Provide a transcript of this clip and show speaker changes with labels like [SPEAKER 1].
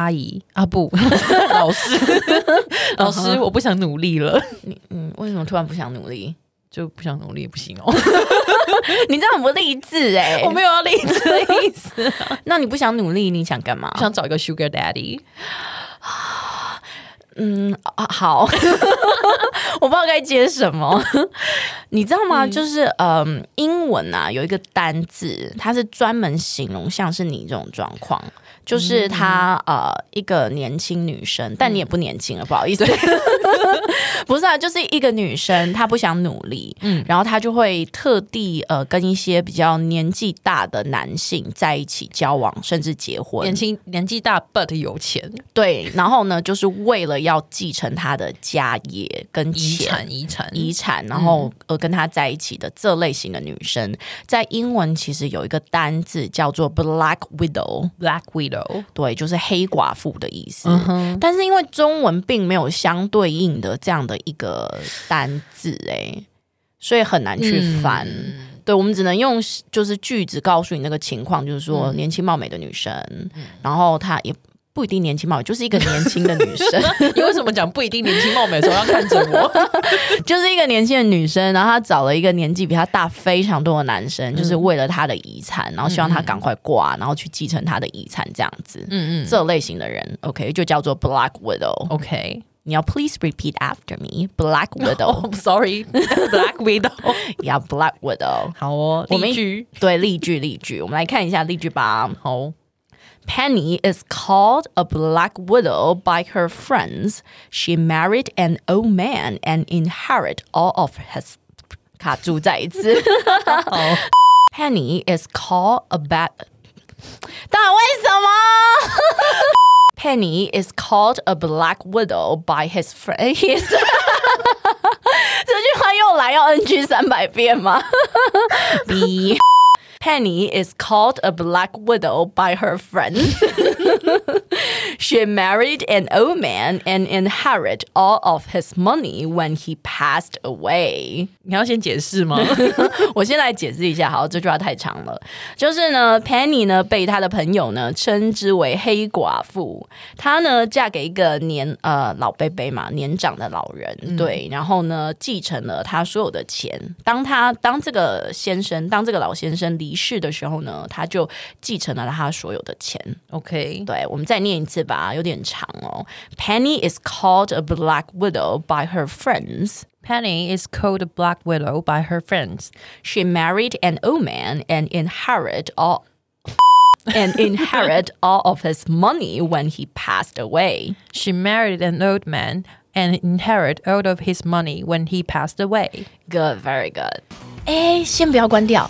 [SPEAKER 1] 阿姨啊不，老师，老师，我不想努力了。
[SPEAKER 2] 你嗯，为什么突然不想努力？
[SPEAKER 1] 就不想努力不行哦。
[SPEAKER 2] 你这样很不励志哎，
[SPEAKER 1] 我没有要励志的意思。
[SPEAKER 2] 那你不想努力，你想干嘛？
[SPEAKER 1] 想找一个 Sugar Daddy。
[SPEAKER 2] 嗯啊，好，我不知道该接什么。你知道吗？嗯、就是嗯，英文啊，有一个单字，它是专门形容像是你这种状况。就是她呃，一个年轻女生，但你也不年轻了，不好意思，不是啊，就是一个女生，她不想努力，嗯，然后她就会特地呃跟一些比较年纪大的男性在一起交往，甚至结婚。
[SPEAKER 1] 年轻年纪大，but 有钱，
[SPEAKER 2] 对，然后呢，就是为了要继承她的家业跟
[SPEAKER 1] 遗产、遗产、
[SPEAKER 2] 遗产，然后呃跟他在一起的这类型的女生，在英文其实有一个单字叫做 Black Widow，Black
[SPEAKER 1] Widow。
[SPEAKER 2] 对，就是黑寡妇的意思。嗯、但是因为中文并没有相对应的这样的一个单字，哎，所以很难去翻。嗯、对，我们只能用就是句子告诉你那个情况，就是说年轻貌美的女生，嗯、然后她也。不一定年轻貌美，就是一个年轻的女生。
[SPEAKER 1] 你为什么讲不一定年轻貌美的时候要看着我？
[SPEAKER 2] 就是一个年轻的女生，然后她找了一个年纪比她大非常多的男生，嗯、就是为了她的遗产，然后希望她赶快挂，然后去继承她的遗产，这样子。嗯嗯，这类型的人，OK，就叫做 Black Widow。
[SPEAKER 1] OK，
[SPEAKER 2] 你要 Please repeat after me，Black
[SPEAKER 1] Widow，
[SPEAKER 2] 要 Black Widow。
[SPEAKER 1] 好哦，例句，
[SPEAKER 2] 对，例句，例句，我们来看一下例句吧。
[SPEAKER 1] 好。
[SPEAKER 2] Penny is called a black widow by her friends. She married an old man and inherit all of his 卡住再一次。 oh. Penny is called a bad 但为什么 Penny is called a black widow by his friend. His 这句话又来要 NG 三百遍吗 B Penny is called a black widow by her friends. She married an old man and inherited all of his money when he passed away.
[SPEAKER 1] 你要先解释吗？
[SPEAKER 2] 我先来解释一下。好，这句话太长了。就是呢，Penny 呢被他的朋友呢称之为黑寡妇。她呢嫁给一个年呃老伯伯嘛，年长的老人。嗯、对，然后呢继承了他所有的钱。当他当这个先生，当这个老先生离。 离世的时候呢，他就继承了他所有的钱。
[SPEAKER 1] OK，
[SPEAKER 2] 对，我们再念一次吧，有点长哦。Penny is called a black widow by her friends.
[SPEAKER 1] Penny is called a black widow by her friends.
[SPEAKER 2] She married an old man and inherit all and inherit all of his money when he passed away.
[SPEAKER 1] She married an old man and inherit all of his money when he passed away.
[SPEAKER 2] Good, very good. 哎，先不要关掉。